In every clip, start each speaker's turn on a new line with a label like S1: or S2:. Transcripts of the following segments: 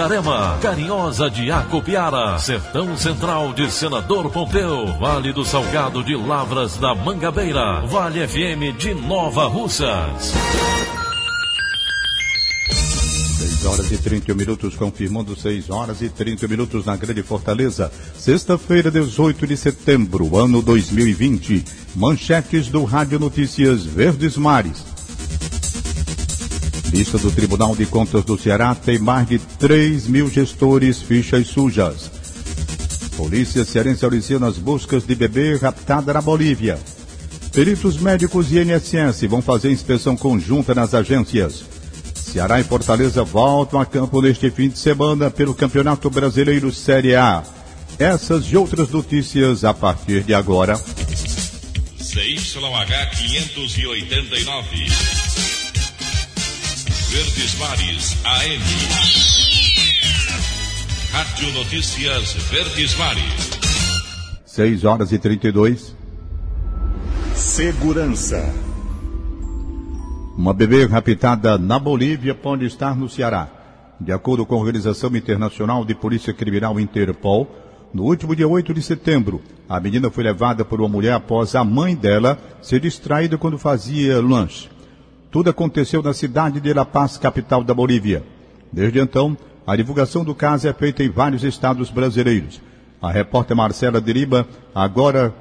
S1: Itarema, Carinhosa de Acopiara, Sertão Central de Senador Pompeu, Vale do Salgado de Lavras da Mangabeira, Vale FM de Nova Russas.
S2: 6 horas e 31 minutos, confirmando 6 horas e 30 minutos na Grande Fortaleza. Sexta-feira, 18 de setembro, ano 2020. Manchetes do Rádio Notícias Verdes Mares. Lista do Tribunal de Contas do Ceará tem mais de 3 mil gestores fichas sujas. Polícia cearense auxilia nas buscas de bebê raptada na Bolívia. Peritos médicos e INSS vão fazer inspeção conjunta nas agências. Ceará e Fortaleza voltam a campo neste fim de semana pelo Campeonato Brasileiro Série A. Essas e outras notícias a partir de agora.
S3: CYH 589. Verdes Mares AM. Rádio Notícias Verdes Mares.
S2: 6 horas e 32.
S4: Segurança.
S2: Uma bebê raptada na Bolívia pode estar no Ceará. De acordo com a Organização Internacional de Polícia Criminal Interpol, no último dia 8 de setembro, a menina foi levada por uma mulher após a mãe dela ser distraída quando fazia lanche. Tudo aconteceu na cidade de La Paz, capital da Bolívia. Desde então, a divulgação do caso é feita em vários estados brasileiros. A repórter Marcela Deriba agora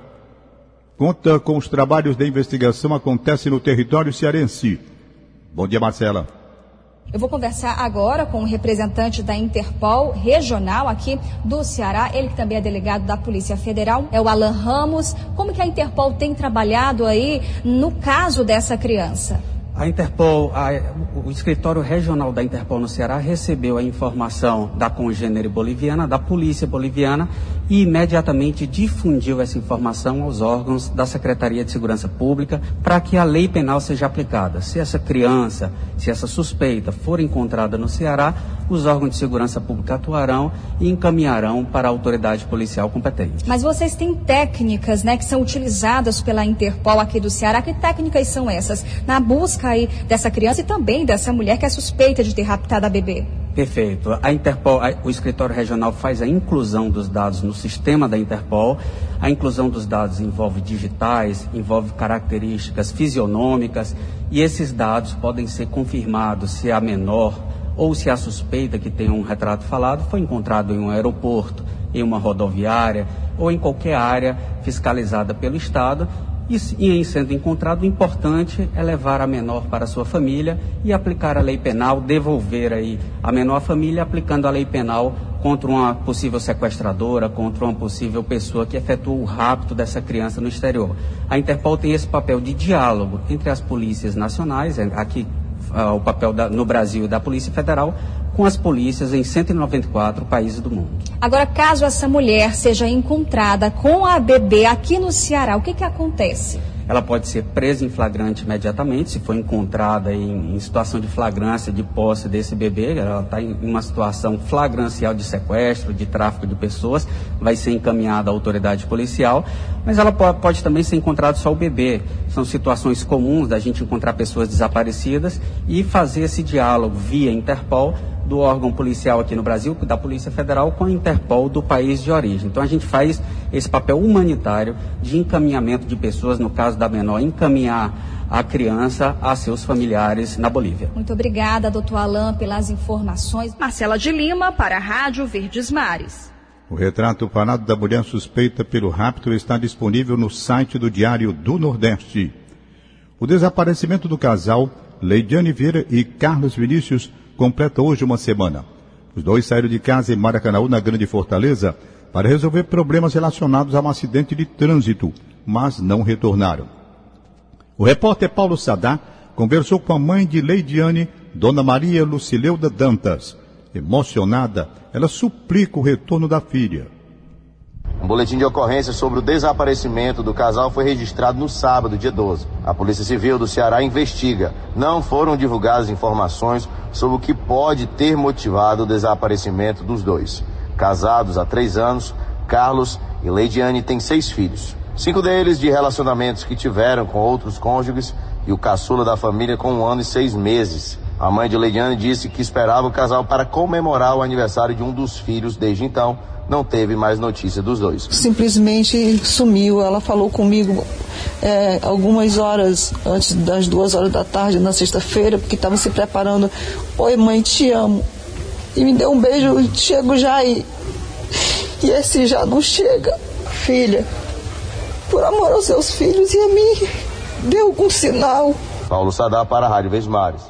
S2: conta com os trabalhos de investigação acontecem no território cearense. Bom dia, Marcela.
S5: Eu vou conversar agora com o um representante da Interpol regional aqui do Ceará, ele que também é delegado da Polícia Federal, é o Alan Ramos. Como que a Interpol tem trabalhado aí no caso dessa criança?
S6: A Interpol, a, o escritório regional da Interpol no Ceará recebeu a informação da congênere boliviana, da polícia boliviana, e imediatamente difundiu essa informação aos órgãos da Secretaria de Segurança Pública para que a lei penal seja aplicada. Se essa criança, se essa suspeita for encontrada no Ceará, os órgãos de segurança pública atuarão e encaminharão para a autoridade policial competente.
S5: Mas vocês têm técnicas, né, que são utilizadas pela Interpol aqui do Ceará. Que técnicas são essas na busca aí dessa criança e também dessa mulher que é suspeita de ter raptado a bebê?
S6: Perfeito. A Interpol, a, o escritório regional faz a inclusão dos dados no sistema da Interpol. A inclusão dos dados envolve digitais, envolve características fisionômicas e esses dados podem ser confirmados se a menor ou se a suspeita que tem um retrato falado foi encontrado em um aeroporto, em uma rodoviária ou em qualquer área fiscalizada pelo Estado. E, em sendo encontrado, importante é levar a menor para a sua família e aplicar a lei penal, devolver aí a menor à família, aplicando a lei penal contra uma possível sequestradora, contra uma possível pessoa que efetuou o rapto dessa criança no exterior. A Interpol tem esse papel de diálogo entre as polícias nacionais, é, aqui uh, o papel da, no Brasil da Polícia Federal com as polícias em 194 países do mundo.
S5: Agora, caso essa mulher seja encontrada com a bebê aqui no Ceará, o que, que acontece?
S6: Ela pode ser presa em flagrante imediatamente, se for encontrada em, em situação de flagrância de posse desse bebê, ela está em uma situação flagrancial de sequestro, de tráfico de pessoas, vai ser encaminhada à autoridade policial, mas ela pode, pode também ser encontrado só o bebê. São situações comuns da gente encontrar pessoas desaparecidas e fazer esse diálogo via Interpol do órgão policial aqui no Brasil, da Polícia Federal, com a Interpol do país de origem. Então a gente faz esse papel humanitário de encaminhamento de pessoas, no caso da menor, encaminhar a criança a seus familiares na Bolívia.
S5: Muito obrigada, doutor Alain, pelas informações. Marcela de Lima, para a Rádio Verdes Mares.
S2: O retrato parado da mulher suspeita pelo rapto está disponível no site do Diário do Nordeste. O desaparecimento do casal Leidiane Vieira e Carlos Vinícius completa hoje uma semana. Os dois saíram de casa em Maracanã, na Grande Fortaleza, para resolver problemas relacionados a um acidente de trânsito, mas não retornaram. O repórter Paulo Sadá conversou com a mãe de Leidiane, Dona Maria Lucileuda Dantas. Emocionada, ela suplica o retorno da filha.
S4: Um boletim de ocorrência sobre o desaparecimento do casal foi registrado no sábado, dia 12. A Polícia Civil do Ceará investiga. Não foram divulgadas informações sobre o que pode ter motivado o desaparecimento dos dois. Casados há três anos, Carlos e Leidiane têm seis filhos. Cinco deles de relacionamentos que tiveram com outros cônjuges e o caçula da família com um ano e seis meses. A mãe de Leidiane disse que esperava o casal para comemorar o aniversário de um dos filhos desde então não teve mais notícia dos dois.
S7: Simplesmente sumiu. Ela falou comigo é, algumas horas antes das duas horas da tarde, na sexta-feira, porque estava se preparando. Oi, mãe, te amo. E me deu um beijo, chego já aí. E esse já não chega. Filha, por amor aos seus filhos e a mim, dê algum sinal.
S4: Paulo Sadar para a Rádio Vesmares.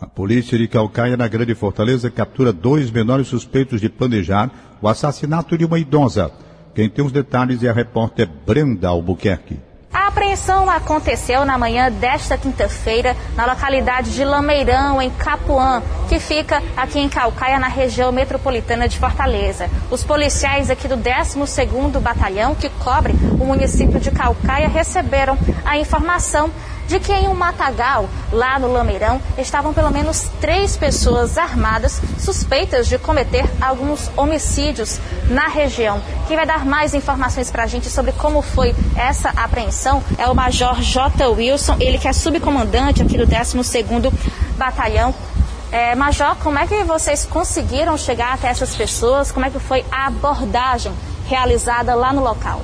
S2: A polícia de Calcaia, na Grande Fortaleza, captura dois menores suspeitos de planejar o assassinato de uma idosa. Quem tem os detalhes é a repórter Brenda Albuquerque.
S8: A apreensão aconteceu na manhã desta quinta-feira na localidade de Lameirão, em Capuã, que fica aqui em Calcaia, na região metropolitana de Fortaleza. Os policiais aqui do 12º Batalhão, que cobre o município de Calcaia, receberam a informação de que em um matagal, lá no Lameirão, estavam pelo menos três pessoas armadas suspeitas de cometer alguns homicídios na região. Quem vai dar mais informações para a gente sobre como foi essa apreensão é o Major J. Wilson, ele que é subcomandante aqui do 12º Batalhão. É, Major, como é que vocês conseguiram chegar até essas pessoas? Como é que foi a abordagem realizada lá no local?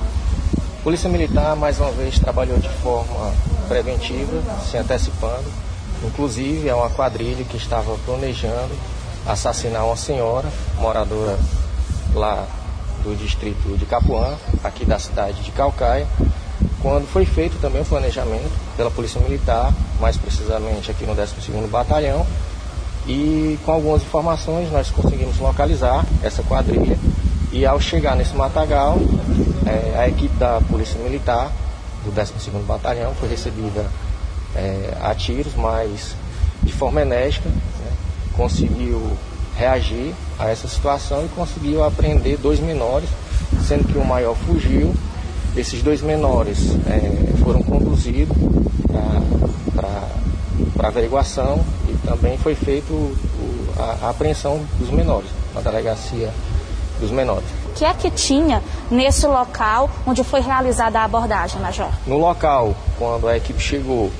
S9: Polícia Militar, mais uma vez, trabalhou de forma preventiva, se antecipando. Inclusive, é uma quadrilha que estava planejando assassinar uma senhora, moradora lá do distrito de Capuã, aqui da cidade de Calcaia, quando foi feito também o planejamento pela Polícia Militar, mais precisamente aqui no 12º Batalhão, e com algumas informações nós conseguimos localizar essa quadrilha e ao chegar nesse matagal, é, a equipe da Polícia Militar, do 12º Batalhão, foi recebida é, a tiros, mas de forma enérgica, né, conseguiu reagir a essa situação e conseguiu apreender dois menores, sendo que o maior fugiu. Esses dois menores é, foram conduzidos para averiguação e também foi feita a, a apreensão dos menores na delegacia dos menores.
S8: O que é que tinha nesse local onde foi realizada a abordagem, Major?
S9: No local, quando a equipe chegou,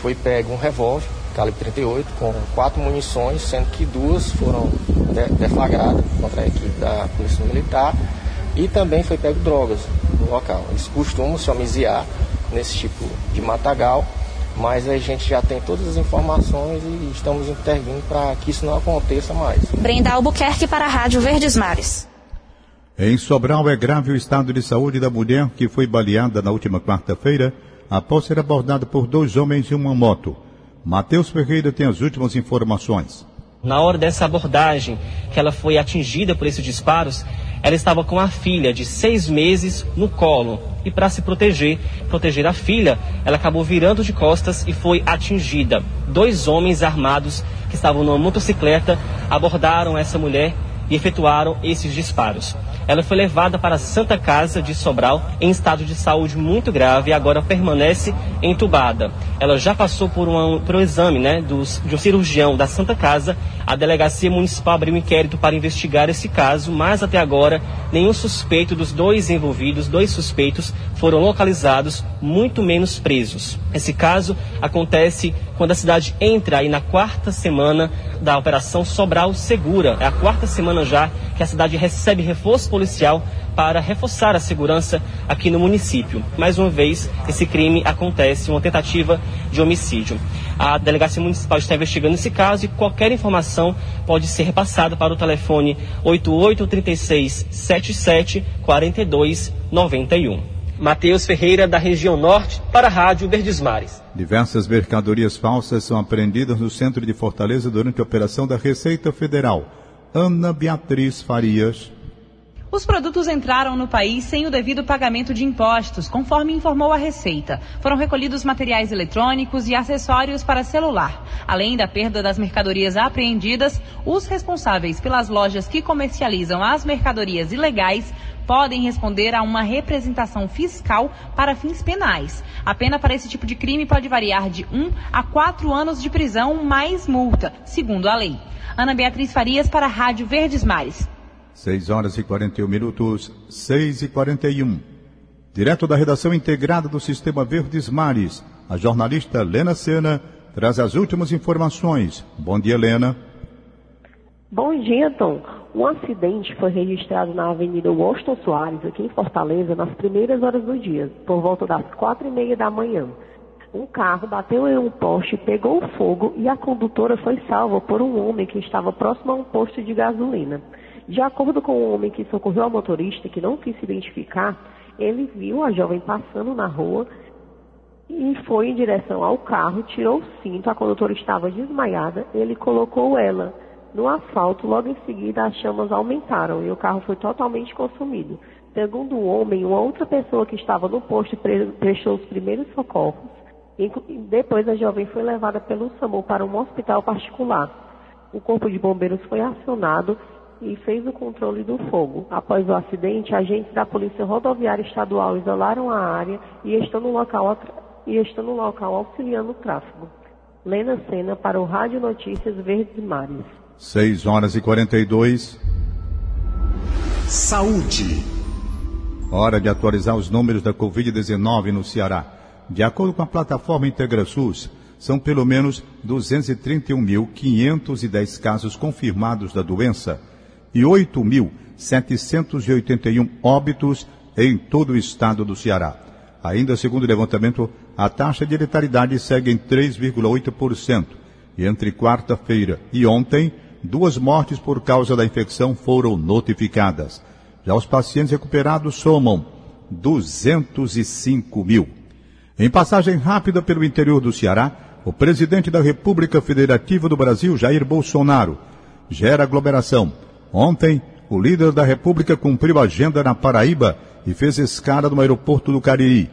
S9: foi pego um revólver calibre 38 com quatro munições, sendo que duas foram deflagradas contra a equipe da Polícia Militar e também foi pego drogas no local. Eles costumam se homiziar nesse tipo de matagal, mas a gente já tem todas as informações e estamos intervindo para que isso não aconteça mais.
S8: Brenda Albuquerque para a Rádio Verdes Mares.
S2: Em Sobral é grave o estado de saúde da mulher que foi baleada na última quarta-feira após ser abordada por dois homens em uma moto. Matheus Ferreira tem as últimas informações.
S10: Na hora dessa abordagem, que ela foi atingida por esses disparos, ela estava com a filha de seis meses no colo. E para se proteger, proteger a filha, ela acabou virando de costas e foi atingida. Dois homens armados que estavam numa motocicleta abordaram essa mulher e efetuaram esses disparos. Ela foi levada para a Santa Casa de Sobral em estado de saúde muito grave e agora permanece entubada. Ela já passou por, uma, por um exame né, dos, de um cirurgião da Santa Casa. A delegacia municipal abriu um inquérito para investigar esse caso, mas até agora nenhum suspeito dos dois envolvidos, dois suspeitos, foram localizados, muito menos presos. Esse caso acontece quando a cidade entra aí na quarta semana da Operação Sobral Segura. É a quarta semana já que a cidade recebe reforço policial para reforçar a segurança aqui no município. Mais uma vez, esse crime acontece, uma tentativa de homicídio. A Delegacia Municipal está investigando esse caso e qualquer informação pode ser repassada para o telefone 8836 77 42 91. Matheus Ferreira, da região norte, para a Rádio Verdes Mares.
S2: Diversas mercadorias falsas são apreendidas no centro de Fortaleza durante a operação da Receita Federal. Ana Beatriz Farias.
S11: Os produtos entraram no país sem o devido pagamento de impostos, conforme informou a Receita. Foram recolhidos materiais eletrônicos e acessórios para celular. Além da perda das mercadorias apreendidas, os responsáveis pelas lojas que comercializam as mercadorias ilegais podem responder a uma representação fiscal para fins penais. A pena para esse tipo de crime pode variar de um a quatro anos de prisão mais multa, segundo a lei. Ana Beatriz Farias para a Rádio Verdes Mares.
S2: 6 horas e 41 minutos, 6 e 41. Direto da redação integrada do Sistema Verdes Mares, a jornalista Helena Sena traz as últimas informações. Bom dia, Helena.
S12: Bom dia, Tom. Um acidente foi registrado na Avenida Washington Soares, aqui em Fortaleza, nas primeiras horas do dia, por volta das quatro e meia da manhã. Um carro bateu em um poste, pegou fogo e a condutora foi salva por um homem que estava próximo a um posto de gasolina. De acordo com o homem que socorreu a motorista, que não quis se identificar, ele viu a jovem passando na rua e foi em direção ao carro, tirou o cinto, a condutora estava desmaiada, ele colocou ela no asfalto, logo em seguida as chamas aumentaram e o carro foi totalmente consumido. Segundo o homem, uma outra pessoa que estava no posto prestou os primeiros socorros. Depois a jovem foi levada pelo SAMU para um hospital particular. O corpo de bombeiros foi acionado e fez o controle do fogo. Após o acidente, agentes da Polícia Rodoviária Estadual isolaram a área e estão no local, e estão no local auxiliando o tráfego. Lena Sena para o Rádio Notícias Verdes Mares.
S2: 6 horas e 42.
S13: Saúde.
S2: Hora de atualizar os números da Covid-19 no Ceará. De acordo com a plataforma IntegraSUS, são pelo menos 231.510 casos confirmados da doença e 8.781 óbitos em todo o estado do Ceará. Ainda segundo o levantamento, a taxa de letalidade segue em 3,8%. E entre quarta-feira e ontem, duas mortes por causa da infecção foram notificadas. Já os pacientes recuperados somam 205 mil. Em passagem rápida pelo interior do Ceará, o presidente da República Federativa do Brasil, Jair Bolsonaro, gera aglomeração Ontem, o líder da República cumpriu a agenda na Paraíba e fez escala no aeroporto do Cariri.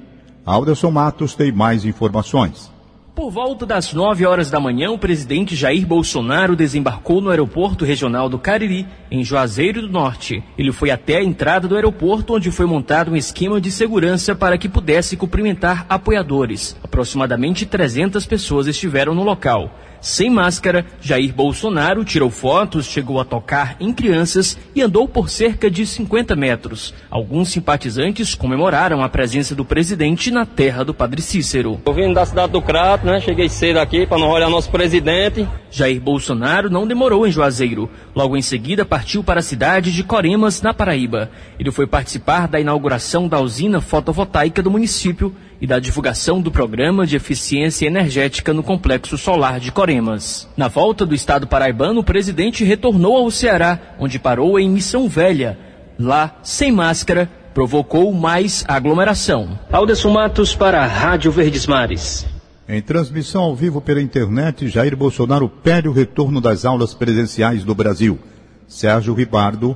S2: Alderson Matos tem mais informações.
S14: Por volta das 9 horas da manhã, o presidente Jair Bolsonaro desembarcou no aeroporto regional do Cariri, em Juazeiro do Norte. Ele foi até a entrada do aeroporto, onde foi montado um esquema de segurança para que pudesse cumprimentar apoiadores. Aproximadamente 300 pessoas estiveram no local. Sem máscara, Jair Bolsonaro tirou fotos, chegou a tocar em crianças e andou por cerca de 50 metros. Alguns simpatizantes comemoraram a presença do presidente na terra do Padre Cícero.
S15: Eu vim da cidade do Crato, né? Cheguei cedo aqui para não olhar nosso presidente.
S14: Jair Bolsonaro não demorou em Juazeiro. Logo em seguida partiu para a cidade de Coremas, na Paraíba. Ele foi participar da inauguração da usina fotovoltaica do município e da divulgação do programa de eficiência energética no complexo solar de Coremas. Na volta do estado paraibano, o presidente retornou ao Ceará, onde parou em Missão Velha. Lá, sem máscara, provocou mais aglomeração.
S10: Alderson Matos para a Rádio Verdes Mares.
S2: Em transmissão ao vivo pela internet, Jair Bolsonaro pede o retorno das aulas presenciais no Brasil. Sérgio Ribardo.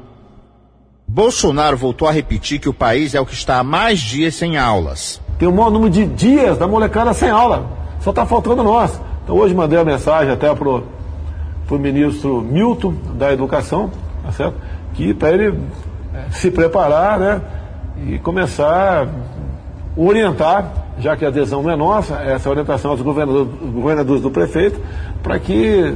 S16: Bolsonaro voltou a repetir que o país é o que está há mais dias sem aulas
S17: tem o maior número de dias da molecada sem aula. Só está faltando nós. Então hoje mandei a mensagem até para o ministro Milton da Educação, tá certo? Que para ele se preparar, né? E começar a orientar, já que a adesão não é nossa, essa orientação aos governadores, governadores do prefeito, para que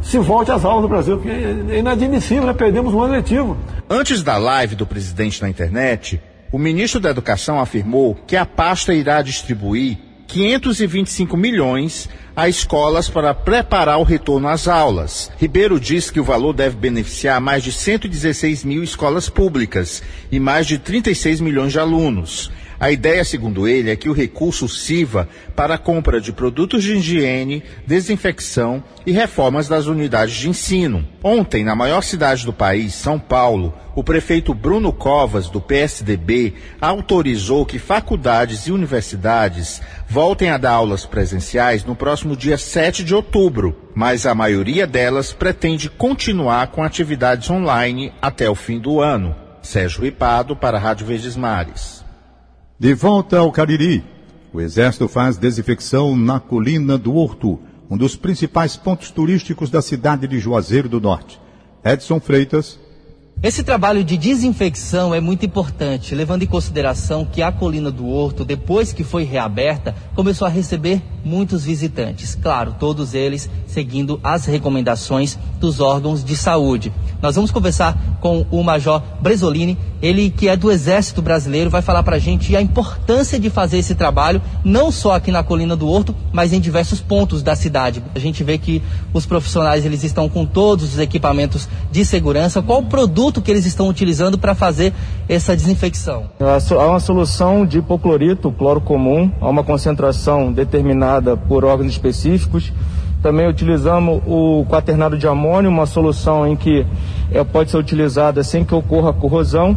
S17: se volte às aulas no Brasil, porque é inadmissível, né? Perdemos um ano letivo.
S16: Antes da live do presidente na internet, o ministro da Educação afirmou que a pasta irá distribuir 525 milhões a escolas para preparar o retorno às aulas. Ribeiro diz que o valor deve beneficiar mais de 116 mil escolas públicas e mais de 36 milhões de alunos. A ideia, segundo ele, é que o recurso sirva para a compra de produtos de higiene, desinfecção e reformas das unidades de ensino. Ontem, na maior cidade do país, São Paulo, o prefeito Bruno Covas, do PSDB, autorizou que faculdades e universidades voltem a dar aulas presenciais no próximo dia 7 de outubro, mas a maioria delas pretende continuar com atividades online até o fim do ano. Sérgio Ripado, para a Rádio Verdes Mares.
S2: De volta ao Cariri, o Exército faz desinfecção na colina do Horto, um dos principais pontos turísticos da cidade de Juazeiro do Norte. Edson Freitas.
S13: Esse trabalho de desinfecção é muito importante, levando em consideração que a colina do Horto, depois que foi reaberta, começou a receber muitos visitantes. Claro, todos eles seguindo as recomendações dos órgãos de saúde. Nós vamos conversar com o Major Bresolini, ele que é do Exército Brasileiro, vai falar para a gente a importância de fazer esse trabalho, não só aqui na Colina do Horto, mas em diversos pontos da cidade. A gente vê que os profissionais eles estão com todos os equipamentos de segurança. Qual o produto que eles estão utilizando para fazer essa desinfecção?
S18: Há uma solução de hipoclorito, cloro comum, a uma concentração determinada por órgãos específicos também utilizamos o quaternado de amônio, uma solução em que é, pode ser utilizada sem que ocorra corrosão,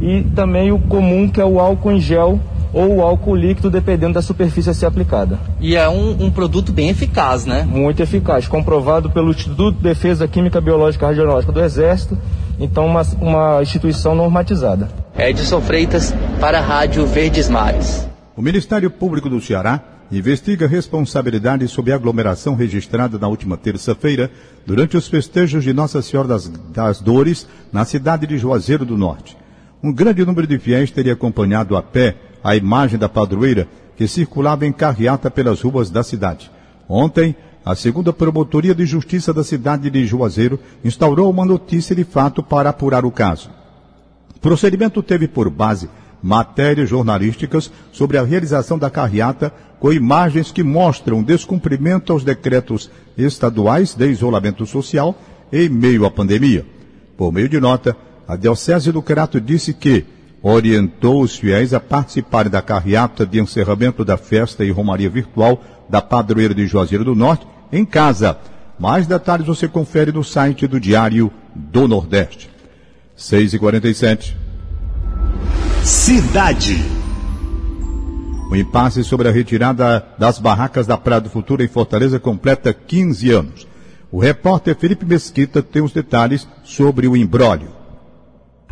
S18: e também o comum, que é o álcool em gel ou o álcool líquido, dependendo da superfície a ser aplicada.
S13: E é um, um produto bem eficaz, né?
S18: Muito eficaz, comprovado pelo Instituto de Defesa Química Biológica Radiológica do Exército, então uma, uma instituição normatizada.
S13: Edson Freitas, para a Rádio Verdes Mares.
S2: O Ministério Público do Ceará investiga responsabilidade sobre a aglomeração registrada na última terça-feira durante os festejos de Nossa Senhora das, das, Dores na cidade de Juazeiro do Norte. Um grande número de fiéis teria acompanhado a pé a imagem da padroeira que circulava em carreata pelas ruas da cidade. Ontem, a segunda Promotoria de Justiça da cidade de Juazeiro instaurou uma notícia de fato para apurar o caso. O procedimento teve por base matérias jornalísticas sobre a realização da carreata com imagens que mostram descumprimento aos decretos estaduais de isolamento social em meio à pandemia. Por meio de nota, a Diocese do Crato disse que orientou os fiéis a participarem da carreata de encerramento da festa e romaria virtual da padroeira de Juazeiro do Norte em casa. Mais detalhes você confere no site do Diário do Nordeste. 6 e 47
S1: Cidade.
S2: O impasse sobre a retirada das barracas da Praia do Futuro em Fortaleza completa 15 anos. O repórter Felipe Mesquita tem os detalhes sobre o imbróglio.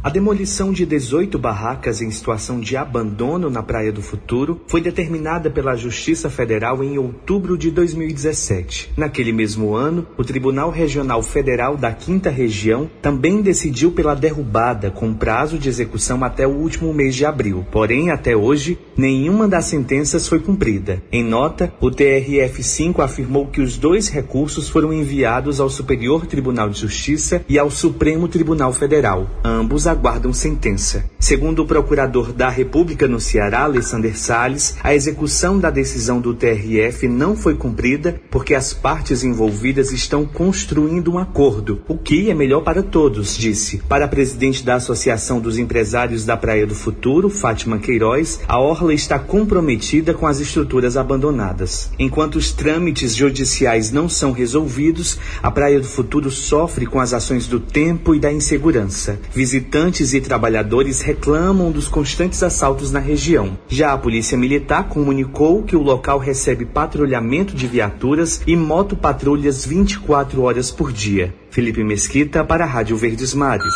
S19: A demolição de 18 barracas em situação de abandono na Praia do Futuro foi determinada pela Justiça Federal em outubro de 2017. Naquele mesmo ano, o Tribunal Regional Federal da Quinta Região também decidiu pela derrubada, com prazo de execução até o último mês de abril. Porém, até hoje, nenhuma das sentenças foi cumprida. Em nota, o TRF5 afirmou que os dois recursos foram enviados ao Superior Tribunal de Justiça e ao Supremo Tribunal Federal. Ambos aguardam sentença. Segundo o procurador da República no Ceará, Alessander Salles, a execução da decisão do TRF não foi cumprida porque as partes envolvidas estão construindo um acordo, o que é melhor para todos, disse. Para a presidente da Associação dos Empresários da Praia do Futuro, Fátima Queiroz, a orla está comprometida com as estruturas abandonadas. Enquanto os trâmites judiciais não são resolvidos, a Praia do Futuro sofre com as ações do tempo e da insegurança. Visitantes Visitantes e trabalhadores reclamam dos constantes assaltos na região. Já a Polícia Militar comunicou que o local recebe patrulhamento de viaturas e motopatrulhas 24 horas por dia. Felipe Mesquita para a Rádio Verdes Mares.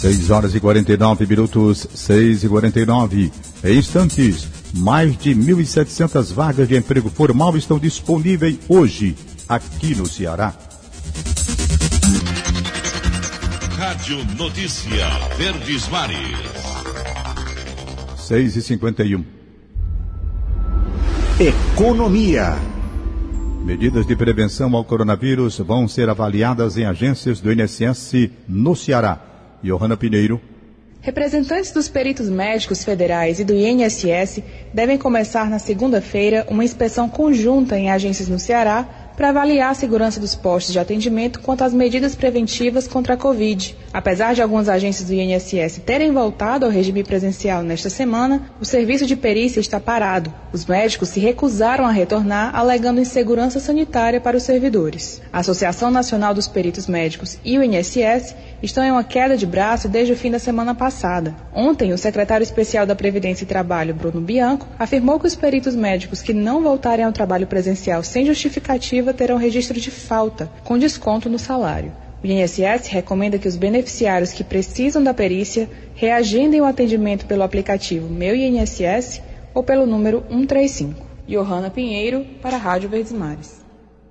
S2: 6 horas e 49 minutos, 6 e 49. Em instantes, mais de 1.700 vagas de emprego formal estão disponíveis hoje aqui no Ceará.
S3: Rádio Notícia Verdes Mares.
S2: 6 e 51
S1: Economia.
S2: Medidas de prevenção ao coronavírus vão ser avaliadas em agências do INSS no Ceará. Johanna Pineiro.
S20: Representantes dos peritos médicos federais e do INSS devem começar na segunda-feira uma inspeção conjunta em agências no Ceará para avaliar a segurança dos postos de atendimento quanto às medidas preventivas contra a Covid. Apesar de algumas agências do INSS terem voltado ao regime presencial nesta semana, o serviço de perícia está parado. Os médicos se recusaram a retornar, alegando insegurança sanitária para os servidores. A Associação Nacional dos Peritos Médicos e o INSS estão em uma queda de braço desde o fim da semana passada. Ontem, o secretário especial da Previdência e Trabalho, Bruno Bianco, afirmou que os peritos médicos que não voltarem ao trabalho presencial sem justificativa terão registro de falta, com desconto no salário. O INSS recomenda que os beneficiários que precisam da perícia reagendem o atendimento pelo aplicativo Meu INSS ou pelo número 135. Johanna Pinheiro, para a Rádio Verdes Mares.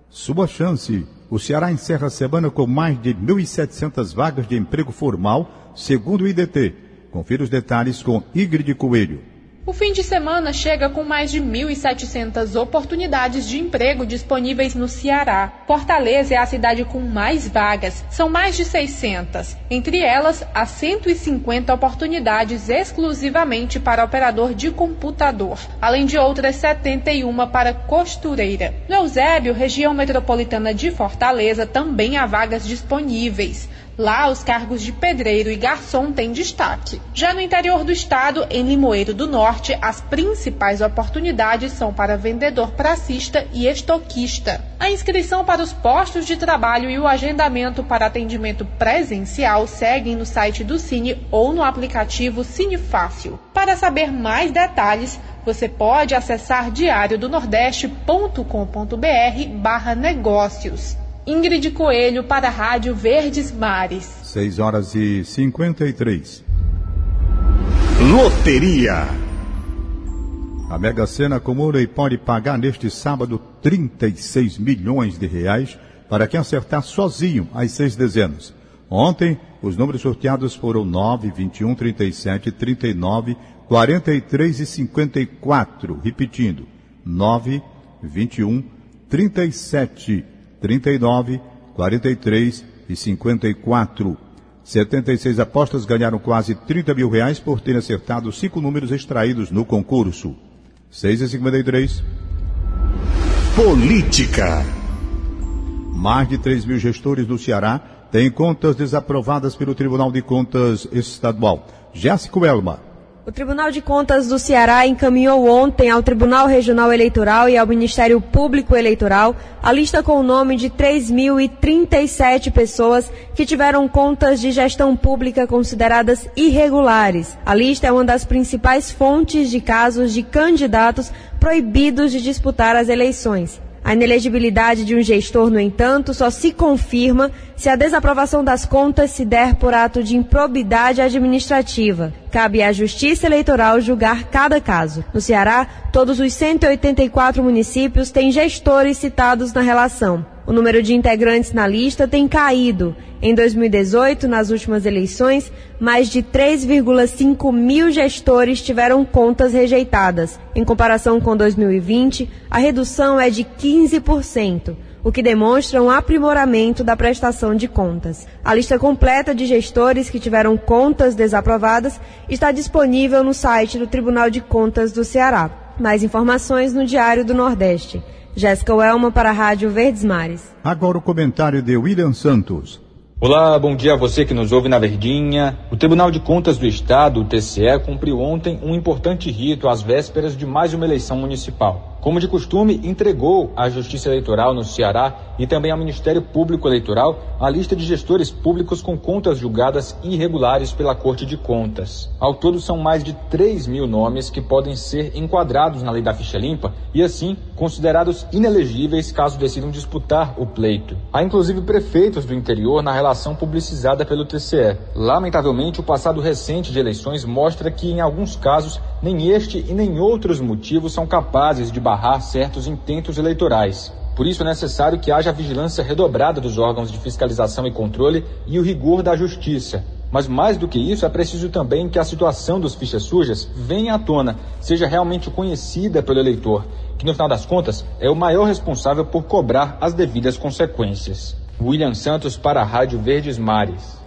S2: Sua chance. O Ceará encerra a semana com mais de 1.700 vagas de emprego formal, segundo o IDT. Confira os detalhes com Igrid Coelho.
S21: O fim de semana chega com mais de 1.700 oportunidades de emprego disponíveis no Ceará. Fortaleza é a cidade com mais vagas, são mais de 600. Entre elas, há 150 oportunidades exclusivamente para operador de computador, além de outras 71 para costureira. No Eusébio, região metropolitana de Fortaleza, também há vagas disponíveis. Lá, os cargos de pedreiro e garçom têm destaque. Já no interior do estado, em Limoeiro do Norte, as principais oportunidades são para vendedor pracista e estoquista. A inscrição para os postos de trabalho e o agendamento para atendimento presencial seguem no site do Cine ou no aplicativo Cine Fácil. Para saber mais detalhes, você pode acessar diariodonordeste.com.br barra negócios. Ingrid Coelho para a Rádio Verdes Mares.
S2: 6 horas e 53.
S3: Loteria.
S2: A Mega Sena acumula e pode pagar neste sábado 36 milhões de reais para quem acertar sozinho as seis dezenas. Ontem, os números sorteados foram 9, 21, 37, 39, 43 e 54. Repetindo, 9, 21, 37, 39, 43 e 54. 76 apostas ganharam quase 30 mil reais por terem acertado cinco números extraídos no concurso. 6 e 53.
S3: Política.
S2: Mais de 3 mil gestores do Ceará têm contas desaprovadas pelo Tribunal de Contas Estadual. Jéssica Elma.
S22: O Tribunal de Contas do Ceará encaminhou ontem ao Tribunal Regional Eleitoral e ao Ministério Público Eleitoral a lista com o nome de 3.037 pessoas que tiveram contas de gestão pública consideradas irregulares. A lista é uma das principais fontes de casos de candidatos proibidos de disputar as eleições. A inelegibilidade de um gestor, no entanto, só se confirma se a desaprovação das contas se der por ato de improbidade administrativa. Cabe à Justiça Eleitoral julgar cada caso. No Ceará, todos os 184 municípios têm gestores citados na relação. O número de integrantes na lista tem caído. Em 2018, nas últimas eleições, mais de 3,5 mil gestores tiveram contas rejeitadas. Em comparação com 2020, a redução é de 15%, o que demonstra um aprimoramento da prestação de contas. A lista completa de gestores que tiveram contas desaprovadas está disponível no site do Tribunal de Contas do Ceará. Mais informações no Diário do Nordeste. Jéssica Welma para a Rádio Verdes Mares.
S2: Agora o comentário de William Santos.
S23: Olá, bom dia a você que nos ouve na Verdinha. O Tribunal de Contas do Estado, o TCE, cumpriu ontem um importante rito às vésperas de mais uma eleição municipal como de costume, entregou à Justiça Eleitoral no Ceará e também ao Ministério Público Eleitoral a lista de gestores públicos com contas julgadas irregulares pela Corte de Contas. Ao todo, são mais de 3 mil nomes que podem ser enquadrados na lei da ficha limpa e, assim, considerados inelegíveis caso decidam disputar o pleito. Há inclusive prefeitos do interior na relação publicizada pelo TCE. Lamentavelmente, o passado recente de eleições mostra que, em alguns casos, nem este e nem outros motivos são capazes de barrar certos intentos eleitorais. Por isso é necessário que haja vigilância redobrada dos órgãos de fiscalização e controle e o rigor da justiça. Mas mais do que isso, é preciso também que a situação dos fichas sujas venha à tona, seja realmente conhecida pelo eleitor, que no final das contas é o maior responsável por cobrar as devidas consequências. William Santos para a Rádio Verdes Mares.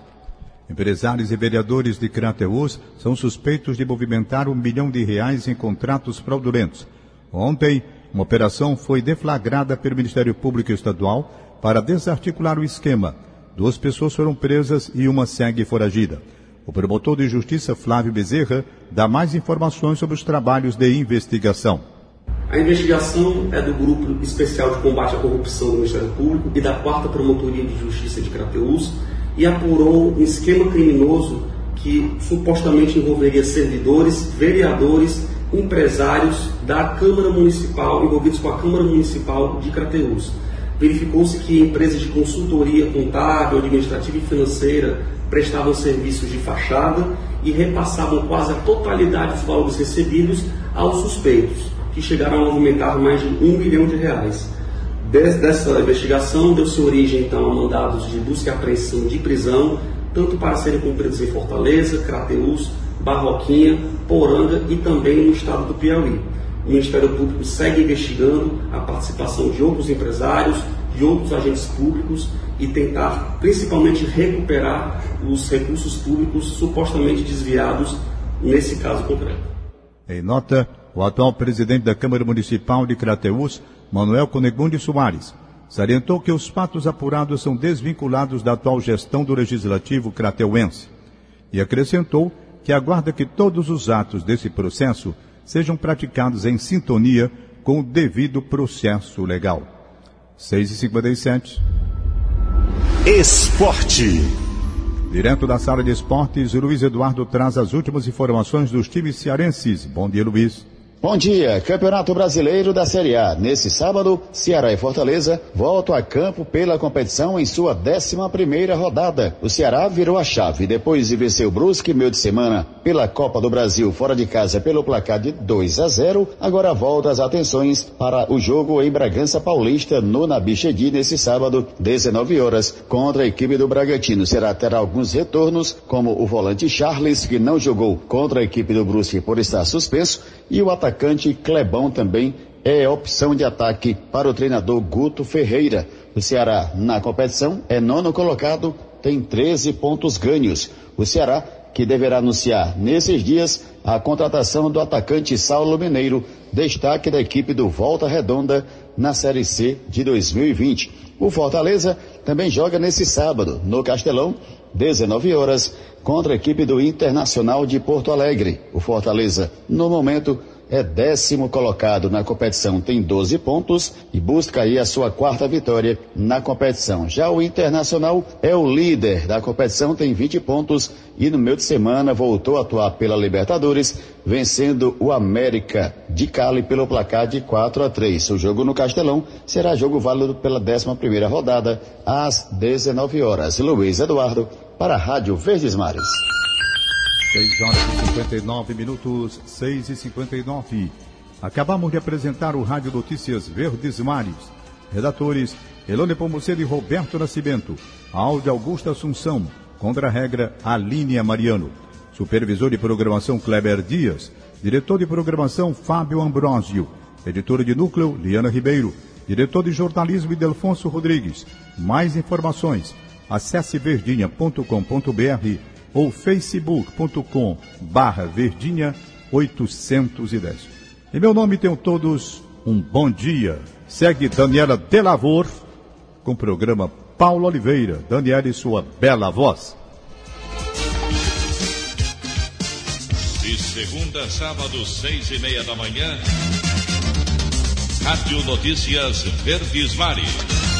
S2: Empresários e vereadores de Crateus são suspeitos de movimentar um milhão de reais em contratos fraudulentos. Ontem, Uma operação foi deflagrada pelo Ministério Público Estadual para desarticular o esquema. Duas pessoas foram presas e uma segue foragida. O promotor de justiça Flávio Bezerra dá mais informações sobre os trabalhos de investigação.
S24: A investigação é do Grupo Especial de Combate à Corrupção do Ministério Público e da Quarta Promotoria de Justiça de Crateús e apurou um esquema criminoso que supostamente envolveria servidores, vereadores, empresários da Câmara Municipal, envolvidos com a Câmara Municipal de Crateús. Verificou-se que empresas de consultoria contábil, administrativa e financeira prestavam serviços de fachada e repassavam quase a totalidade dos valores recebidos aos suspeitos que chegaram a movimentar mais de um milhão de reais. Dessa investigação deu-se origem então a mandados de busca e apreensão de prisão, tanto para serem cumpridos em Fortaleza, Crateús, Barroquinha, Poranga e também no estado do Piauí. O Ministério Público segue investigando a participação de outros empresários, de outros agentes públicos e tentar principalmente recuperar os recursos públicos supostamente desviados nesse caso concreto.
S2: Em nota, o atual presidente da Câmara Municipal de Crateús, Manuel Conegundi Soares, salientou que os fatos apurados são desvinculados da atual gestão do Legislativo crateuense e acrescentou que aguarda que todos os atos desse processo sejam praticados em sintonia com o devido processo legal. 6h57.
S3: Esporte.
S2: Direto da sala de esportes, Luiz Eduardo traz as últimas informações dos times cearenses. Bom dia, Luiz.
S25: Bom dia, Campeonato Brasileiro da Série A. Nesse sábado, Ceará e Fortaleza voltam a campo pela competição em sua 11 primeira rodada. O Ceará virou a chave depois de vencer o Brusque meio de semana pela Copa do Brasil fora de casa pelo placar de 2 a 0. Agora volta as atenções para o jogo em Bragança Paulista no Nabichedi nesse sábado, 19 horas, contra a equipe do Bragantino. Será terá alguns retornos, como o volante Charles, que não jogou contra a equipe do Brusque por estar suspenso, e o atacante Clebão também é opção de ataque para o treinador Guto Ferreira. O Ceará na competição é nono colocado, tem 13 pontos ganhos. O Ceará que deverá anunciar nesses dias a contratação do atacante Saulo Mineiro, destaque da equipe do Volta Redonda na Série C de 2020. O Fortaleza também joga nesse sábado, no Castelão, 19 horas, contra a equipe do Internacional de Porto Alegre. O Fortaleza, no momento, é décimo colocado na competição, tem 12 pontos e busca aí a sua quarta vitória na competição. Já o Internacional é o líder da competição, tem 20 pontos e no meio de semana voltou a atuar pela Libertadores, vencendo o América de Cali pelo placar de 4 a 3. O jogo no Castelão será jogo válido pela 11 primeira rodada, às 19 horas. Luiz Eduardo, para a Rádio Verdes Mares.
S2: 6 horas e 59 minutos, 6 e 59. Acabamos de apresentar o Rádio Notícias Verdes Mares. Redatores Elone Pomucedo e Roberto Nascimento. Áudio Augusto Assunção. Contra a regra Aline Mariano. Supervisor de programação Kleber Dias. Diretor de programação Fábio Ambrosio. Editora de núcleo Liana Ribeiro. Diretor de jornalismo Idelfonso Rodrigues. Mais informações. Acesse verdinha.com.br ou facebook.com barra verdinha 810. Em meu nome tenham todos um bom dia. Segue Daniela Delavor com o programa Paulo Oliveira. Daniela e sua bela voz.
S3: De segunda a sábado, seis e meia da manhã, Rádio Notícias Verdes Mares.